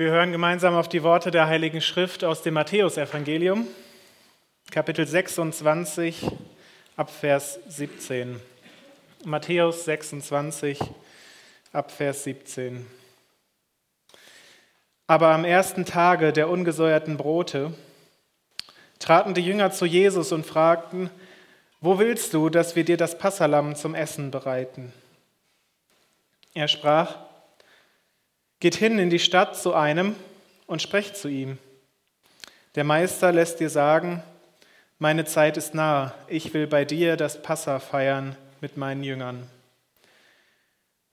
Wir hören gemeinsam auf die Worte der Heiligen Schrift aus dem Matthäusevangelium, Kapitel 26, Abvers 17. Matthäus 26, Abvers 17. Aber am ersten Tage der ungesäuerten Brote traten die Jünger zu Jesus und fragten, wo willst du, dass wir dir das Passalam zum Essen bereiten? Er sprach, Geht hin in die Stadt zu einem und sprecht zu ihm. Der Meister lässt dir sagen, meine Zeit ist nahe, ich will bei dir das Passa feiern mit meinen Jüngern.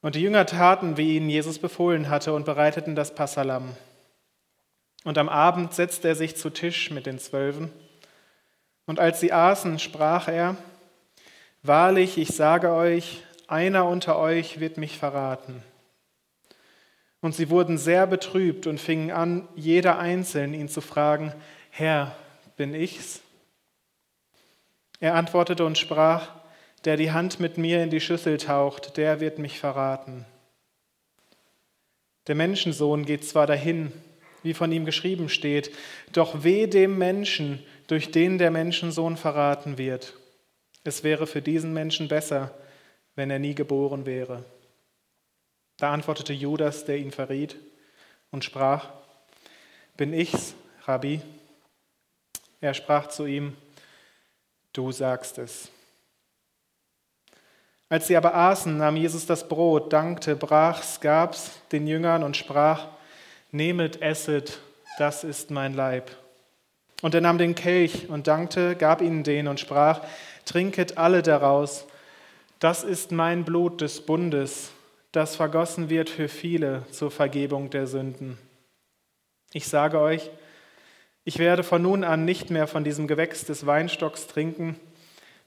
Und die Jünger taten, wie ihnen Jesus befohlen hatte, und bereiteten das Passalam. Und am Abend setzte er sich zu Tisch mit den Zwölfen. Und als sie aßen, sprach er, Wahrlich, ich sage euch, einer unter euch wird mich verraten. Und sie wurden sehr betrübt und fingen an, jeder einzeln ihn zu fragen, Herr, bin ich's? Er antwortete und sprach, der die Hand mit mir in die Schüssel taucht, der wird mich verraten. Der Menschensohn geht zwar dahin, wie von ihm geschrieben steht, doch weh dem Menschen, durch den der Menschensohn verraten wird. Es wäre für diesen Menschen besser, wenn er nie geboren wäre. Da antwortete Judas, der ihn verriet, und sprach, Bin ich's, Rabbi? Er sprach zu ihm, Du sagst es. Als sie aber aßen, nahm Jesus das Brot, dankte, brach's, gab's den Jüngern und sprach, Nehmet, esset, das ist mein Leib. Und er nahm den Kelch und dankte, gab ihnen den und sprach, Trinket alle daraus, das ist mein Blut des Bundes, das vergossen wird für viele zur Vergebung der Sünden. Ich sage euch, ich werde von nun an nicht mehr von diesem Gewächs des Weinstocks trinken,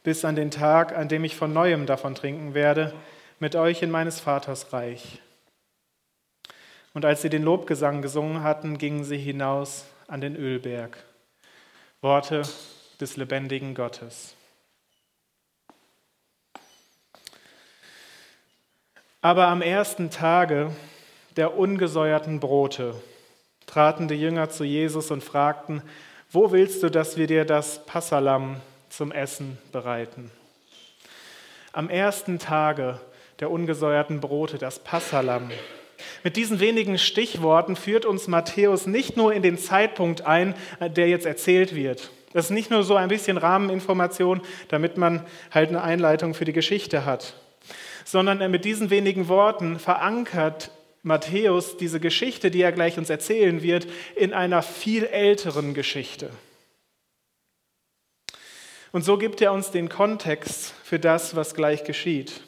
bis an den Tag, an dem ich von neuem davon trinken werde, mit euch in meines Vaters Reich. Und als sie den Lobgesang gesungen hatten, gingen sie hinaus an den Ölberg. Worte des lebendigen Gottes. Aber am ersten Tage der ungesäuerten Brote traten die Jünger zu Jesus und fragten, wo willst du, dass wir dir das Passalam zum Essen bereiten? Am ersten Tage der ungesäuerten Brote, das Passalam. Mit diesen wenigen Stichworten führt uns Matthäus nicht nur in den Zeitpunkt ein, der jetzt erzählt wird. Das ist nicht nur so ein bisschen Rahmeninformation, damit man halt eine Einleitung für die Geschichte hat sondern mit diesen wenigen Worten verankert Matthäus diese Geschichte, die er gleich uns erzählen wird, in einer viel älteren Geschichte. Und so gibt er uns den Kontext für das, was gleich geschieht.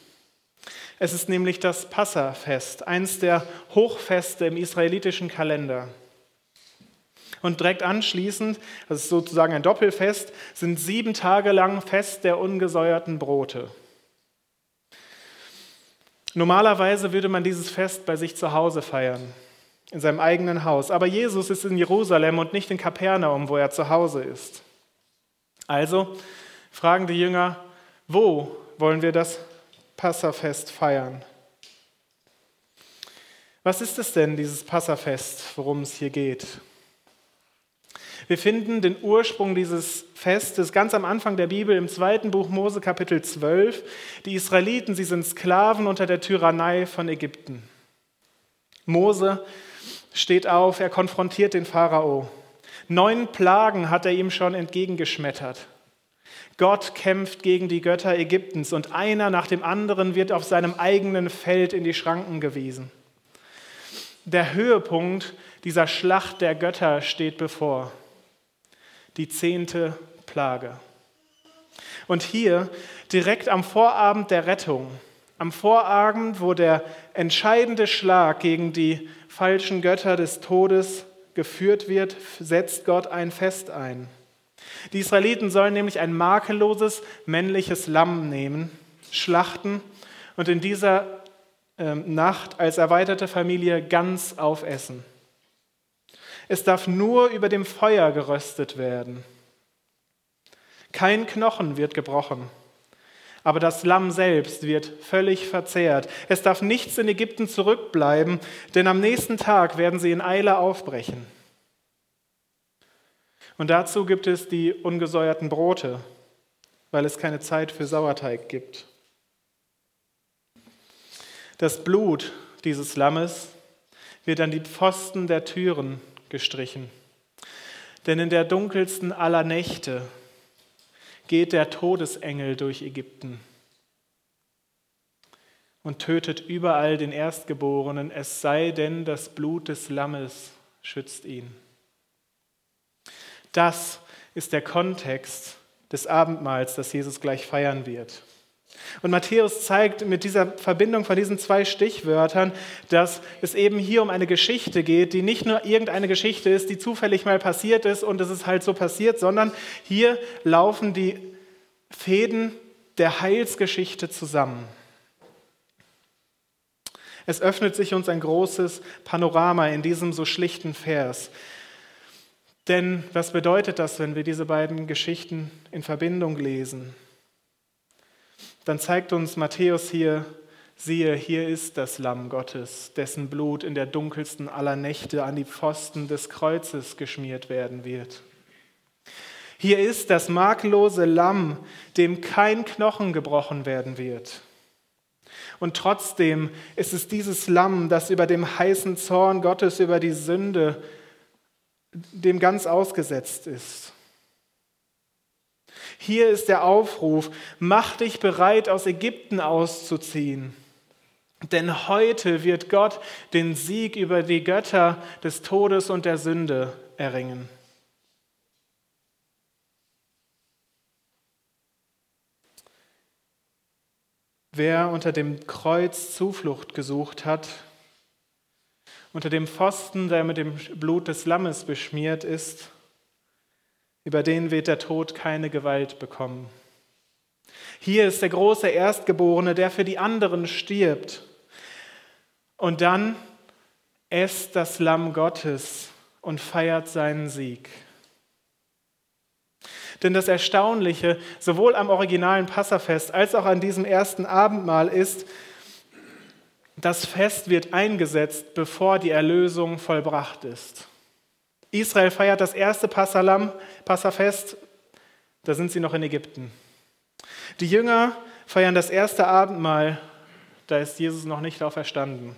Es ist nämlich das Passafest, eins der Hochfeste im israelitischen Kalender. Und direkt anschließend, das ist sozusagen ein Doppelfest, sind sieben Tage lang Fest der ungesäuerten Brote. Normalerweise würde man dieses Fest bei sich zu Hause feiern, in seinem eigenen Haus. Aber Jesus ist in Jerusalem und nicht in Kapernaum, wo er zu Hause ist. Also fragen die Jünger, wo wollen wir das Passafest feiern? Was ist es denn, dieses Passafest, worum es hier geht? Wir finden den Ursprung dieses Festes ganz am Anfang der Bibel im zweiten Buch Mose Kapitel 12. Die Israeliten, sie sind Sklaven unter der Tyrannei von Ägypten. Mose steht auf, er konfrontiert den Pharao. Neun Plagen hat er ihm schon entgegengeschmettert. Gott kämpft gegen die Götter Ägyptens und einer nach dem anderen wird auf seinem eigenen Feld in die Schranken gewiesen. Der Höhepunkt dieser Schlacht der Götter steht bevor die zehnte Plage. Und hier, direkt am Vorabend der Rettung, am Vorabend, wo der entscheidende Schlag gegen die falschen Götter des Todes geführt wird, setzt Gott ein Fest ein. Die Israeliten sollen nämlich ein makelloses männliches Lamm nehmen, schlachten und in dieser ähm, Nacht als erweiterte Familie ganz aufessen. Es darf nur über dem Feuer geröstet werden. Kein Knochen wird gebrochen. Aber das Lamm selbst wird völlig verzehrt. Es darf nichts in Ägypten zurückbleiben, denn am nächsten Tag werden sie in Eile aufbrechen. Und dazu gibt es die ungesäuerten Brote, weil es keine Zeit für Sauerteig gibt. Das Blut dieses Lammes wird an die Pfosten der Türen gestrichen. Denn in der dunkelsten aller Nächte geht der Todesengel durch Ägypten und tötet überall den Erstgeborenen, es sei denn, das Blut des Lammes schützt ihn. Das ist der Kontext des Abendmahls, das Jesus gleich feiern wird. Und Matthäus zeigt mit dieser Verbindung von diesen zwei Stichwörtern, dass es eben hier um eine Geschichte geht, die nicht nur irgendeine Geschichte ist, die zufällig mal passiert ist und es ist halt so passiert, sondern hier laufen die Fäden der Heilsgeschichte zusammen. Es öffnet sich uns ein großes Panorama in diesem so schlichten Vers. Denn was bedeutet das, wenn wir diese beiden Geschichten in Verbindung lesen? Dann zeigt uns Matthäus hier, siehe, hier ist das Lamm Gottes, dessen Blut in der dunkelsten aller Nächte an die Pfosten des Kreuzes geschmiert werden wird. Hier ist das makellose Lamm, dem kein Knochen gebrochen werden wird. Und trotzdem ist es dieses Lamm, das über dem heißen Zorn Gottes über die Sünde dem ganz ausgesetzt ist. Hier ist der Aufruf, mach dich bereit, aus Ägypten auszuziehen. Denn heute wird Gott den Sieg über die Götter des Todes und der Sünde erringen. Wer unter dem Kreuz Zuflucht gesucht hat, unter dem Pfosten, der mit dem Blut des Lammes beschmiert ist, über den wird der Tod keine Gewalt bekommen. Hier ist der große Erstgeborene, der für die anderen stirbt. Und dann esst das Lamm Gottes und feiert seinen Sieg. Denn das Erstaunliche, sowohl am originalen Passafest als auch an diesem ersten Abendmahl ist, das Fest wird eingesetzt, bevor die Erlösung vollbracht ist. Israel feiert das erste Passalam, Passafest, da sind sie noch in Ägypten. Die Jünger feiern das erste Abendmahl, da ist Jesus noch nicht auferstanden.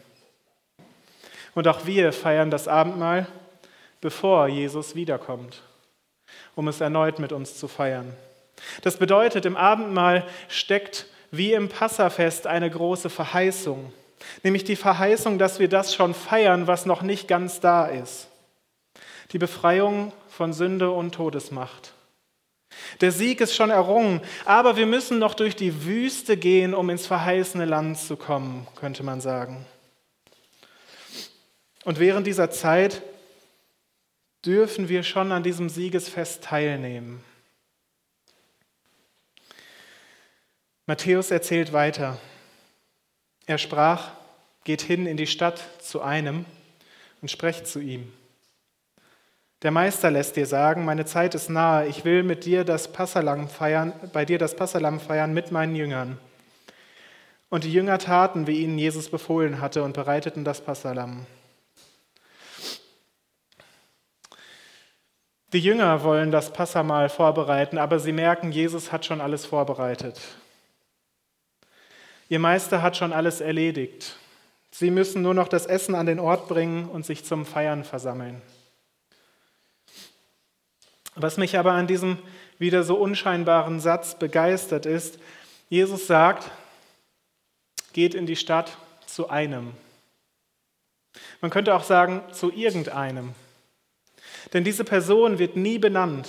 Und auch wir feiern das Abendmahl, bevor Jesus wiederkommt, um es erneut mit uns zu feiern. Das bedeutet, im Abendmahl steckt wie im Passafest eine große Verheißung, nämlich die Verheißung, dass wir das schon feiern, was noch nicht ganz da ist die Befreiung von Sünde und Todesmacht. Der Sieg ist schon errungen, aber wir müssen noch durch die Wüste gehen, um ins verheißene Land zu kommen, könnte man sagen. Und während dieser Zeit dürfen wir schon an diesem Siegesfest teilnehmen. Matthäus erzählt weiter. Er sprach, geht hin in die Stadt zu einem und sprecht zu ihm. Der Meister lässt dir sagen, meine Zeit ist nahe, ich will mit dir das Passalam feiern, bei dir das Passalam feiern mit meinen Jüngern. Und die Jünger taten, wie ihnen Jesus befohlen hatte und bereiteten das Passalam. Die Jünger wollen das Passamal vorbereiten, aber sie merken, Jesus hat schon alles vorbereitet. Ihr Meister hat schon alles erledigt. Sie müssen nur noch das Essen an den Ort bringen und sich zum Feiern versammeln. Was mich aber an diesem wieder so unscheinbaren Satz begeistert ist, Jesus sagt, geht in die Stadt zu einem. Man könnte auch sagen, zu irgendeinem. Denn diese Person wird nie benannt.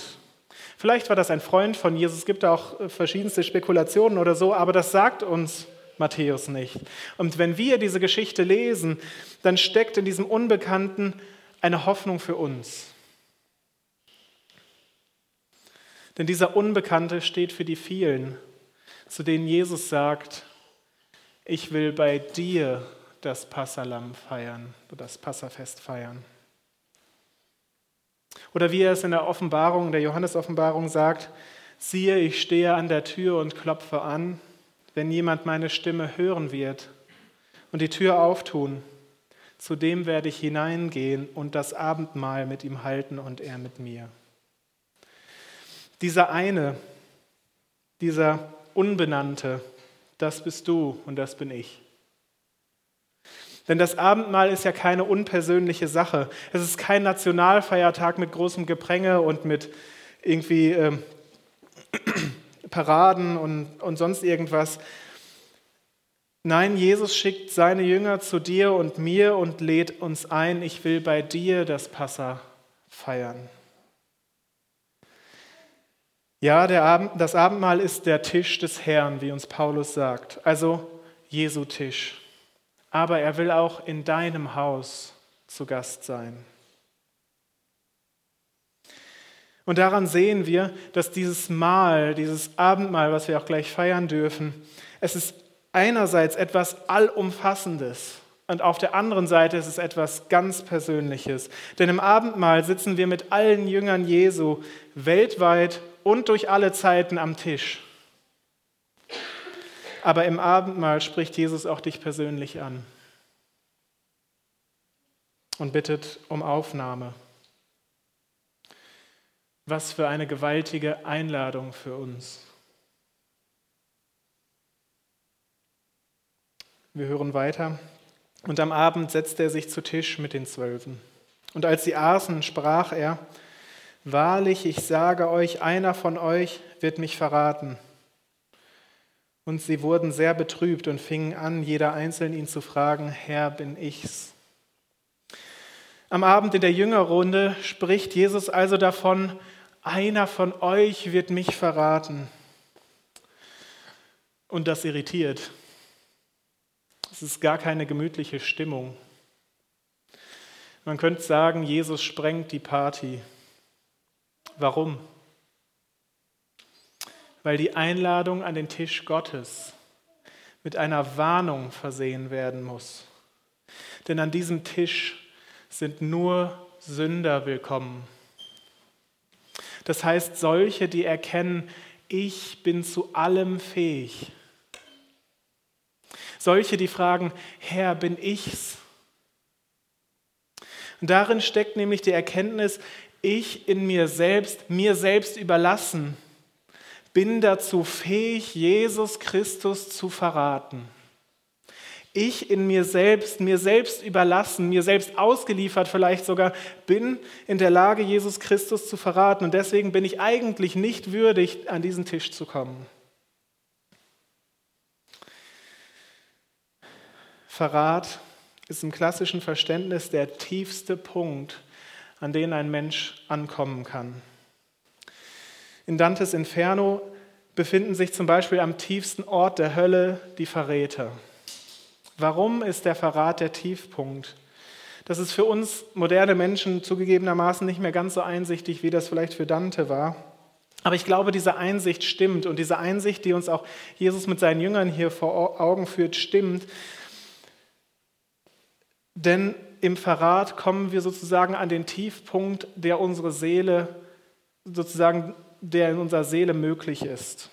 Vielleicht war das ein Freund von Jesus, es gibt auch verschiedenste Spekulationen oder so, aber das sagt uns Matthäus nicht. Und wenn wir diese Geschichte lesen, dann steckt in diesem Unbekannten eine Hoffnung für uns. Denn dieser Unbekannte steht für die vielen, zu denen Jesus sagt, ich will bei dir das Passalam feiern, das Passafest feiern. Oder wie er es in der Offenbarung, der Johannes-Offenbarung sagt, siehe, ich stehe an der Tür und klopfe an. wenn jemand meine Stimme hören wird und die Tür auftun, zu dem werde ich hineingehen und das Abendmahl mit ihm halten und er mit mir. Dieser eine, dieser Unbenannte, das bist du und das bin ich. Denn das Abendmahl ist ja keine unpersönliche Sache. Es ist kein Nationalfeiertag mit großem Gepränge und mit irgendwie äh, Paraden und, und sonst irgendwas. Nein, Jesus schickt seine Jünger zu dir und mir und lädt uns ein, ich will bei dir das Passa feiern. Ja, Abend, das Abendmahl ist der Tisch des Herrn, wie uns Paulus sagt, also Jesu Tisch. Aber er will auch in deinem Haus zu Gast sein. Und daran sehen wir, dass dieses Mahl, dieses Abendmahl, was wir auch gleich feiern dürfen, es ist einerseits etwas Allumfassendes und auf der anderen Seite ist es etwas ganz Persönliches. Denn im Abendmahl sitzen wir mit allen Jüngern Jesu weltweit und durch alle Zeiten am Tisch. Aber im Abendmahl spricht Jesus auch dich persönlich an und bittet um Aufnahme. Was für eine gewaltige Einladung für uns. Wir hören weiter. Und am Abend setzte er sich zu Tisch mit den Zwölfen. Und als sie aßen, sprach er, Wahrlich, ich sage euch, einer von euch wird mich verraten. Und sie wurden sehr betrübt und fingen an, jeder einzeln ihn zu fragen, Herr, bin ich's? Am Abend in der Jüngerrunde spricht Jesus also davon, einer von euch wird mich verraten. Und das irritiert. Es ist gar keine gemütliche Stimmung. Man könnte sagen, Jesus sprengt die Party. Warum? Weil die Einladung an den Tisch Gottes mit einer Warnung versehen werden muss. Denn an diesem Tisch sind nur Sünder willkommen. Das heißt solche, die erkennen, ich bin zu allem fähig. Solche, die fragen, Herr, bin ich's? Und darin steckt nämlich die Erkenntnis, ich in mir selbst, mir selbst überlassen, bin dazu fähig, Jesus Christus zu verraten ich in mir selbst, mir selbst überlassen, mir selbst ausgeliefert vielleicht sogar, bin in der Lage, Jesus Christus zu verraten. Und deswegen bin ich eigentlich nicht würdig, an diesen Tisch zu kommen. Verrat ist im klassischen Verständnis der tiefste Punkt, an den ein Mensch ankommen kann. In Dantes Inferno befinden sich zum Beispiel am tiefsten Ort der Hölle die Verräter. Warum ist der Verrat der Tiefpunkt? Das ist für uns moderne Menschen zugegebenermaßen nicht mehr ganz so einsichtig, wie das vielleicht für Dante war. Aber ich glaube, diese Einsicht stimmt und diese Einsicht, die uns auch Jesus mit seinen Jüngern hier vor Augen führt, stimmt. Denn im Verrat kommen wir sozusagen an den Tiefpunkt, der unsere Seele, sozusagen, der in unserer Seele möglich ist.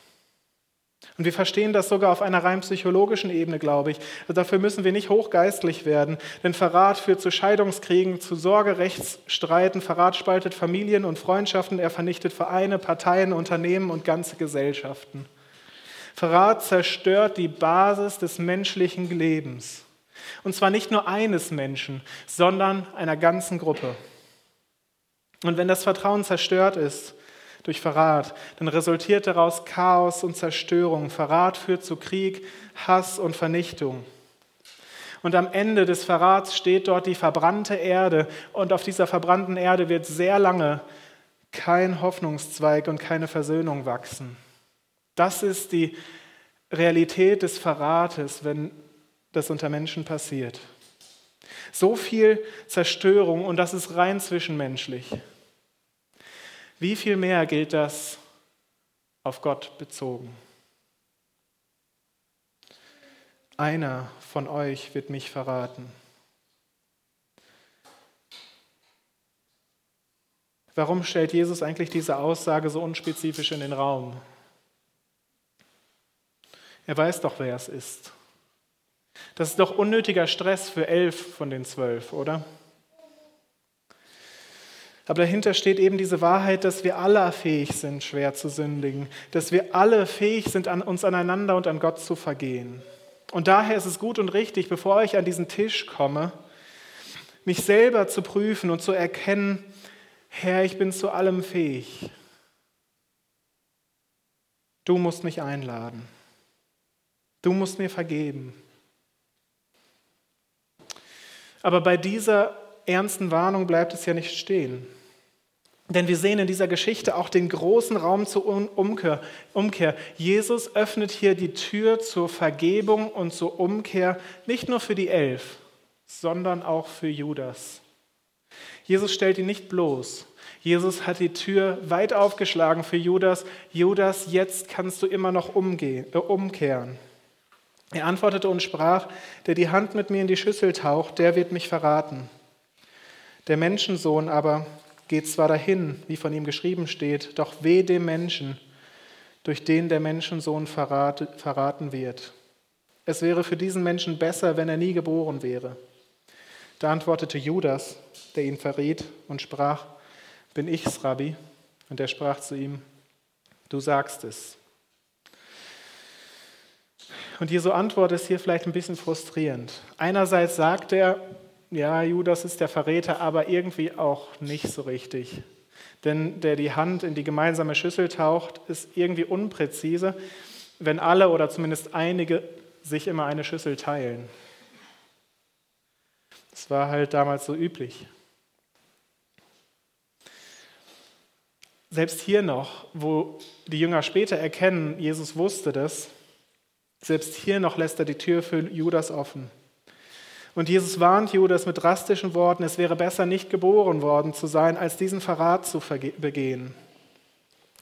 Und wir verstehen das sogar auf einer rein psychologischen Ebene, glaube ich. Also dafür müssen wir nicht hochgeistlich werden, denn Verrat führt zu Scheidungskriegen, zu Sorgerechtsstreiten. Verrat spaltet Familien und Freundschaften, er vernichtet Vereine, Parteien, Unternehmen und ganze Gesellschaften. Verrat zerstört die Basis des menschlichen Lebens. Und zwar nicht nur eines Menschen, sondern einer ganzen Gruppe. Und wenn das Vertrauen zerstört ist, durch Verrat, dann resultiert daraus Chaos und Zerstörung. Verrat führt zu Krieg, Hass und Vernichtung. Und am Ende des Verrats steht dort die verbrannte Erde und auf dieser verbrannten Erde wird sehr lange kein Hoffnungszweig und keine Versöhnung wachsen. Das ist die Realität des Verrates, wenn das unter Menschen passiert. So viel Zerstörung und das ist rein zwischenmenschlich. Wie viel mehr gilt das auf Gott bezogen? Einer von euch wird mich verraten. Warum stellt Jesus eigentlich diese Aussage so unspezifisch in den Raum? Er weiß doch, wer es ist. Das ist doch unnötiger Stress für elf von den zwölf, oder? Aber dahinter steht eben diese Wahrheit, dass wir alle fähig sind, schwer zu sündigen, dass wir alle fähig sind, an uns aneinander und an Gott zu vergehen. Und daher ist es gut und richtig, bevor ich an diesen Tisch komme, mich selber zu prüfen und zu erkennen, Herr, ich bin zu allem fähig. Du musst mich einladen. Du musst mir vergeben. Aber bei dieser ernsten Warnung bleibt es ja nicht stehen. Denn wir sehen in dieser Geschichte auch den großen Raum zur Umkehr. Umkehr. Jesus öffnet hier die Tür zur Vergebung und zur Umkehr nicht nur für die Elf, sondern auch für Judas. Jesus stellt ihn nicht bloß. Jesus hat die Tür weit aufgeschlagen für Judas. Judas, jetzt kannst du immer noch umgehen, äh, umkehren. Er antwortete und sprach, der die Hand mit mir in die Schüssel taucht, der wird mich verraten. Der Menschensohn aber geht zwar dahin, wie von ihm geschrieben steht, doch weh dem Menschen, durch den der Menschensohn verraten wird. Es wäre für diesen Menschen besser, wenn er nie geboren wäre. Da antwortete Judas, der ihn verriet, und sprach, bin ich's, Rabbi? Und er sprach zu ihm, du sagst es. Und Jesu Antwort ist hier vielleicht ein bisschen frustrierend. Einerseits sagt er, ja, Judas ist der Verräter, aber irgendwie auch nicht so richtig. Denn der die Hand in die gemeinsame Schüssel taucht, ist irgendwie unpräzise, wenn alle oder zumindest einige sich immer eine Schüssel teilen. Das war halt damals so üblich. Selbst hier noch, wo die Jünger später erkennen, Jesus wusste das, selbst hier noch lässt er die Tür für Judas offen. Und Jesus warnt Judas mit drastischen Worten, es wäre besser nicht geboren worden zu sein, als diesen Verrat zu begehen.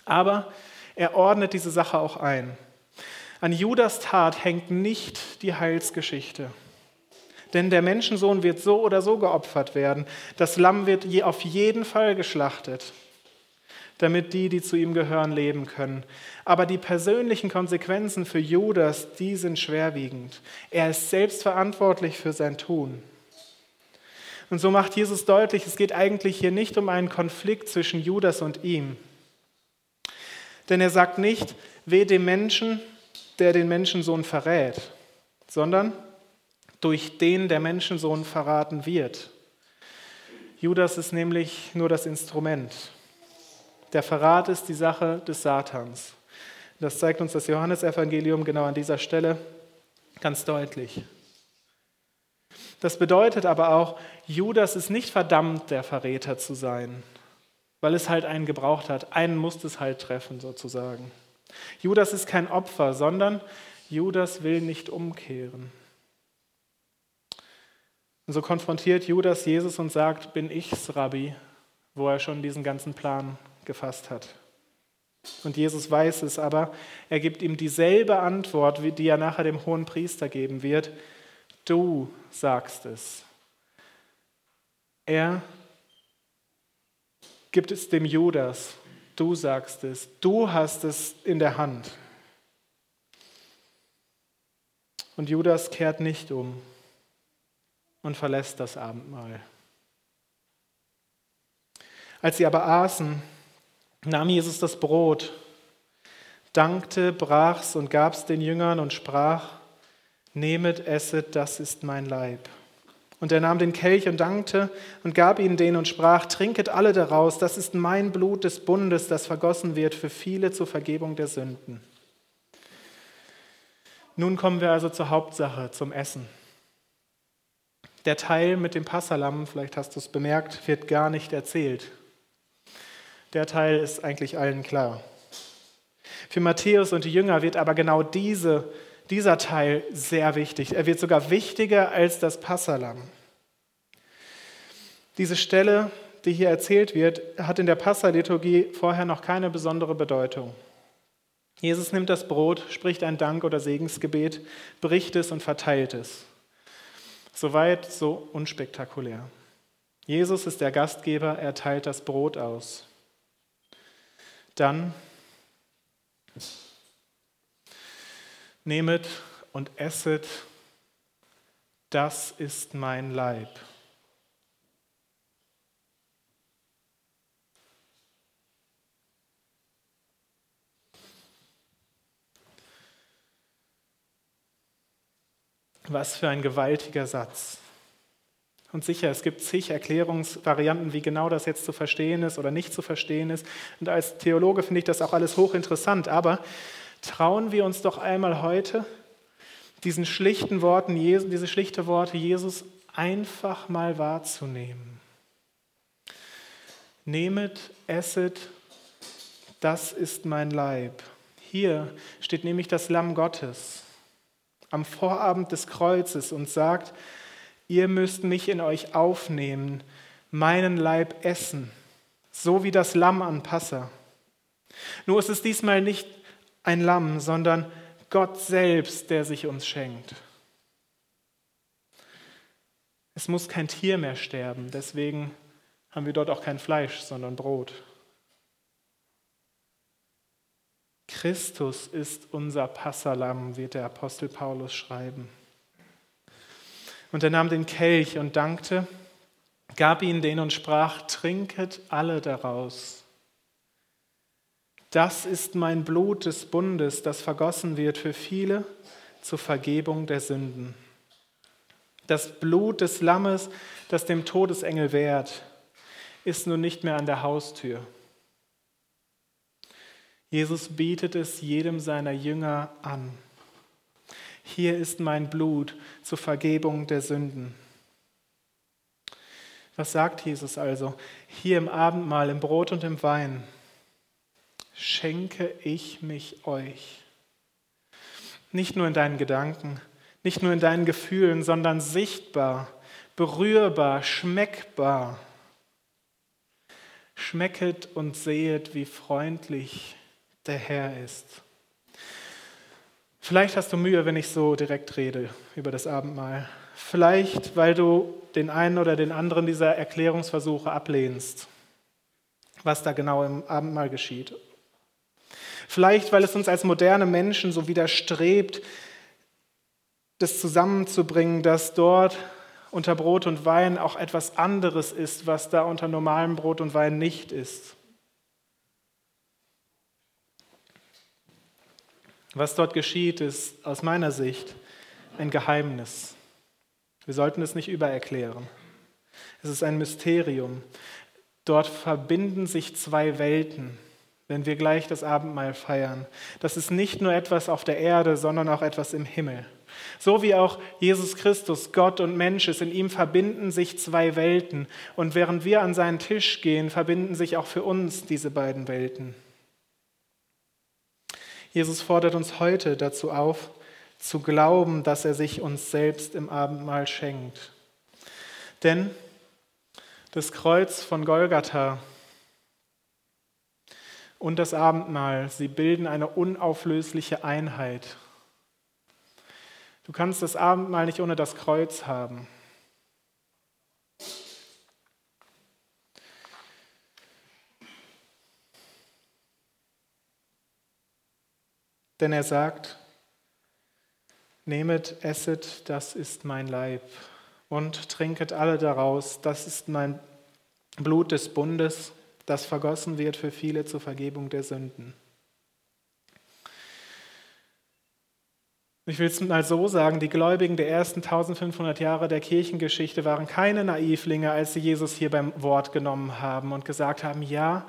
Aber er ordnet diese Sache auch ein. An Judas Tat hängt nicht die Heilsgeschichte. Denn der Menschensohn wird so oder so geopfert werden. Das Lamm wird auf jeden Fall geschlachtet damit die, die zu ihm gehören, leben können. Aber die persönlichen Konsequenzen für Judas, die sind schwerwiegend. Er ist selbst verantwortlich für sein Tun. Und so macht Jesus deutlich, es geht eigentlich hier nicht um einen Konflikt zwischen Judas und ihm. Denn er sagt nicht, weh dem Menschen, der den Menschensohn verrät, sondern durch den der Menschensohn verraten wird. Judas ist nämlich nur das Instrument. Der Verrat ist die Sache des Satans. Das zeigt uns das Johannesevangelium genau an dieser Stelle ganz deutlich. Das bedeutet aber auch, Judas ist nicht verdammt, der Verräter zu sein, weil es halt einen gebraucht hat. Einen musste es halt treffen, sozusagen. Judas ist kein Opfer, sondern Judas will nicht umkehren. Und so konfrontiert Judas Jesus und sagt, bin ich's, Rabbi, wo er schon diesen ganzen Plan gefasst hat. Und Jesus weiß es, aber er gibt ihm dieselbe Antwort, die er nachher dem hohen Priester geben wird. Du sagst es. Er gibt es dem Judas. Du sagst es. Du hast es in der Hand. Und Judas kehrt nicht um und verlässt das Abendmahl. Als sie aber aßen, nahm Jesus das Brot, dankte, brach's und gab's den Jüngern und sprach, Nehmet, esset, das ist mein Leib. Und er nahm den Kelch und dankte und gab ihnen den und sprach, Trinket alle daraus, das ist mein Blut des Bundes, das vergossen wird für viele zur Vergebung der Sünden. Nun kommen wir also zur Hauptsache, zum Essen. Der Teil mit dem Passalam, vielleicht hast du es bemerkt, wird gar nicht erzählt. Der Teil ist eigentlich allen klar. Für Matthäus und die Jünger wird aber genau diese, dieser Teil sehr wichtig. Er wird sogar wichtiger als das Passalam. Diese Stelle, die hier erzählt wird, hat in der Passaliturgie vorher noch keine besondere Bedeutung. Jesus nimmt das Brot, spricht ein Dank- oder Segensgebet, bricht es und verteilt es. Soweit so unspektakulär. Jesus ist der Gastgeber, er teilt das Brot aus. Dann Nehmet und esset, das ist mein Leib. Was für ein gewaltiger Satz. Und sicher, es gibt zig Erklärungsvarianten, wie genau das jetzt zu verstehen ist oder nicht zu verstehen ist. Und als Theologe finde ich das auch alles hochinteressant. Aber trauen wir uns doch einmal heute, diesen schlichten Worten, diese schlichte Worte Jesus einfach mal wahrzunehmen. Nehmet, esset, das ist mein Leib. Hier steht nämlich das Lamm Gottes am Vorabend des Kreuzes und sagt, ihr müsst mich in euch aufnehmen, meinen Leib essen, so wie das Lamm an Passa. Nur ist es diesmal nicht ein Lamm, sondern Gott selbst, der sich uns schenkt. Es muss kein Tier mehr sterben, deswegen haben wir dort auch kein Fleisch, sondern Brot. Christus ist unser Passalam, wird der Apostel Paulus schreiben. Und er nahm den Kelch und dankte, gab ihn den und sprach, trinket alle daraus. Das ist mein Blut des Bundes, das vergossen wird für viele zur Vergebung der Sünden. Das Blut des Lammes, das dem Todesengel wehrt, ist nun nicht mehr an der Haustür. Jesus bietet es jedem seiner Jünger an. Hier ist mein Blut zur Vergebung der Sünden. Was sagt Jesus also? Hier im Abendmahl, im Brot und im Wein schenke ich mich euch. Nicht nur in deinen Gedanken, nicht nur in deinen Gefühlen, sondern sichtbar, berührbar, schmeckbar. Schmecket und sehet, wie freundlich der Herr ist. Vielleicht hast du Mühe, wenn ich so direkt rede über das Abendmahl. Vielleicht, weil du den einen oder den anderen dieser Erklärungsversuche ablehnst, was da genau im Abendmahl geschieht. Vielleicht, weil es uns als moderne Menschen so widerstrebt, das zusammenzubringen, dass dort unter Brot und Wein auch etwas anderes ist, was da unter normalem Brot und Wein nicht ist. Was dort geschieht, ist aus meiner Sicht ein Geheimnis. Wir sollten es nicht übererklären. Es ist ein Mysterium. Dort verbinden sich zwei Welten, wenn wir gleich das Abendmahl feiern. Das ist nicht nur etwas auf der Erde, sondern auch etwas im Himmel. So wie auch Jesus Christus, Gott und Mensch ist, in ihm verbinden sich zwei Welten. Und während wir an seinen Tisch gehen, verbinden sich auch für uns diese beiden Welten. Jesus fordert uns heute dazu auf, zu glauben, dass er sich uns selbst im Abendmahl schenkt. Denn das Kreuz von Golgatha und das Abendmahl, sie bilden eine unauflösliche Einheit. Du kannst das Abendmahl nicht ohne das Kreuz haben. Denn er sagt, nehmet, esset, das ist mein Leib und trinket alle daraus, das ist mein Blut des Bundes, das vergossen wird für viele zur Vergebung der Sünden. Ich will es mal so sagen, die Gläubigen der ersten 1500 Jahre der Kirchengeschichte waren keine Naivlinge, als sie Jesus hier beim Wort genommen haben und gesagt haben, ja,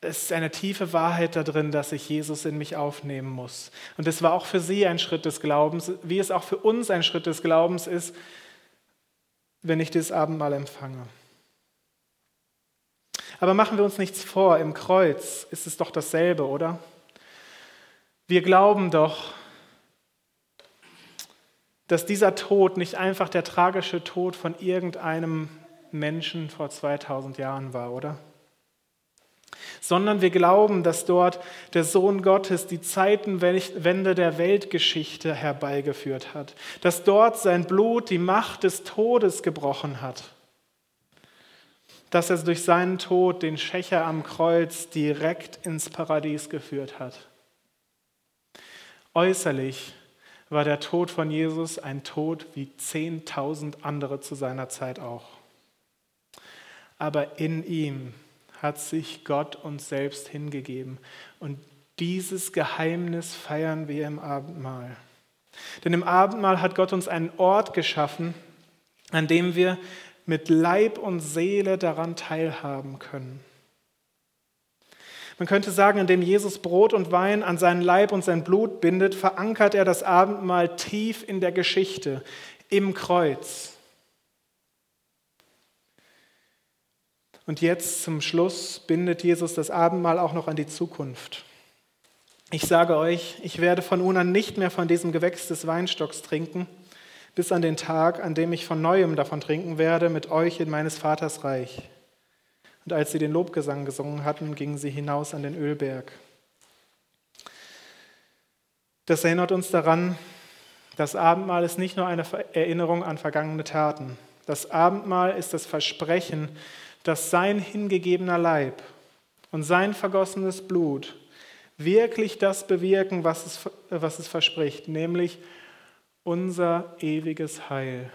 es ist eine tiefe Wahrheit da drin, dass ich Jesus in mich aufnehmen muss. Und es war auch für sie ein Schritt des Glaubens, wie es auch für uns ein Schritt des Glaubens ist, wenn ich das Abendmahl empfange. Aber machen wir uns nichts vor, im Kreuz ist es doch dasselbe, oder? Wir glauben doch, dass dieser Tod nicht einfach der tragische Tod von irgendeinem Menschen vor 2000 Jahren war, oder? Sondern wir glauben, dass dort der Sohn Gottes die Zeitenwende der Weltgeschichte herbeigeführt hat, dass dort sein Blut die Macht des Todes gebrochen hat, dass er durch seinen Tod den Schächer am Kreuz direkt ins Paradies geführt hat. Äußerlich war der Tod von Jesus ein Tod wie 10.000 andere zu seiner Zeit auch. Aber in ihm hat sich Gott uns selbst hingegeben. Und dieses Geheimnis feiern wir im Abendmahl. Denn im Abendmahl hat Gott uns einen Ort geschaffen, an dem wir mit Leib und Seele daran teilhaben können. Man könnte sagen, indem Jesus Brot und Wein an seinen Leib und sein Blut bindet, verankert er das Abendmahl tief in der Geschichte, im Kreuz. Und jetzt zum Schluss bindet Jesus das Abendmahl auch noch an die Zukunft. Ich sage euch, ich werde von nun an nicht mehr von diesem Gewächs des Weinstocks trinken, bis an den Tag, an dem ich von neuem davon trinken werde, mit euch in meines Vaters Reich. Und als sie den Lobgesang gesungen hatten, gingen sie hinaus an den Ölberg. Das erinnert uns daran, das Abendmahl ist nicht nur eine Erinnerung an vergangene Taten. Das Abendmahl ist das Versprechen, dass sein hingegebener Leib und sein vergossenes Blut wirklich das bewirken, was es, was es verspricht, nämlich unser ewiges Heil.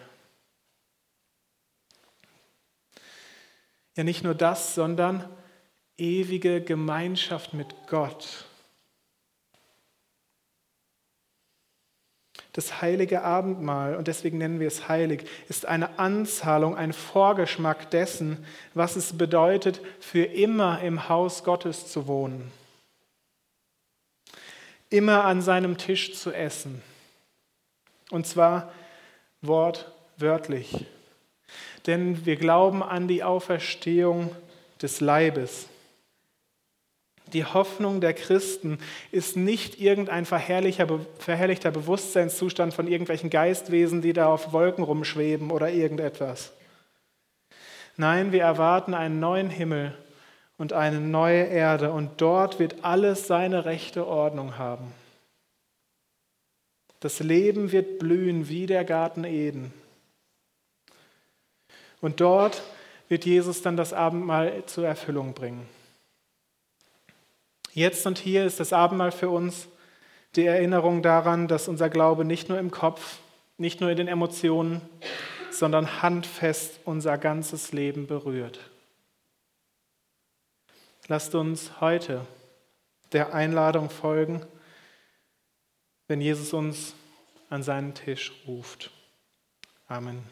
Ja, nicht nur das, sondern ewige Gemeinschaft mit Gott. Das heilige Abendmahl, und deswegen nennen wir es heilig, ist eine Anzahlung, ein Vorgeschmack dessen, was es bedeutet, für immer im Haus Gottes zu wohnen. Immer an seinem Tisch zu essen. Und zwar wortwörtlich denn wir glauben an die Auferstehung des Leibes. Die Hoffnung der Christen ist nicht irgendein verherrlichter Bewusstseinszustand von irgendwelchen Geistwesen, die da auf Wolken rumschweben oder irgendetwas. Nein, wir erwarten einen neuen Himmel und eine neue Erde und dort wird alles seine rechte Ordnung haben. Das Leben wird blühen wie der Garten Eden. Und dort wird Jesus dann das Abendmahl zur Erfüllung bringen. Jetzt und hier ist das Abendmahl für uns die Erinnerung daran, dass unser Glaube nicht nur im Kopf, nicht nur in den Emotionen, sondern handfest unser ganzes Leben berührt. Lasst uns heute der Einladung folgen, wenn Jesus uns an seinen Tisch ruft. Amen.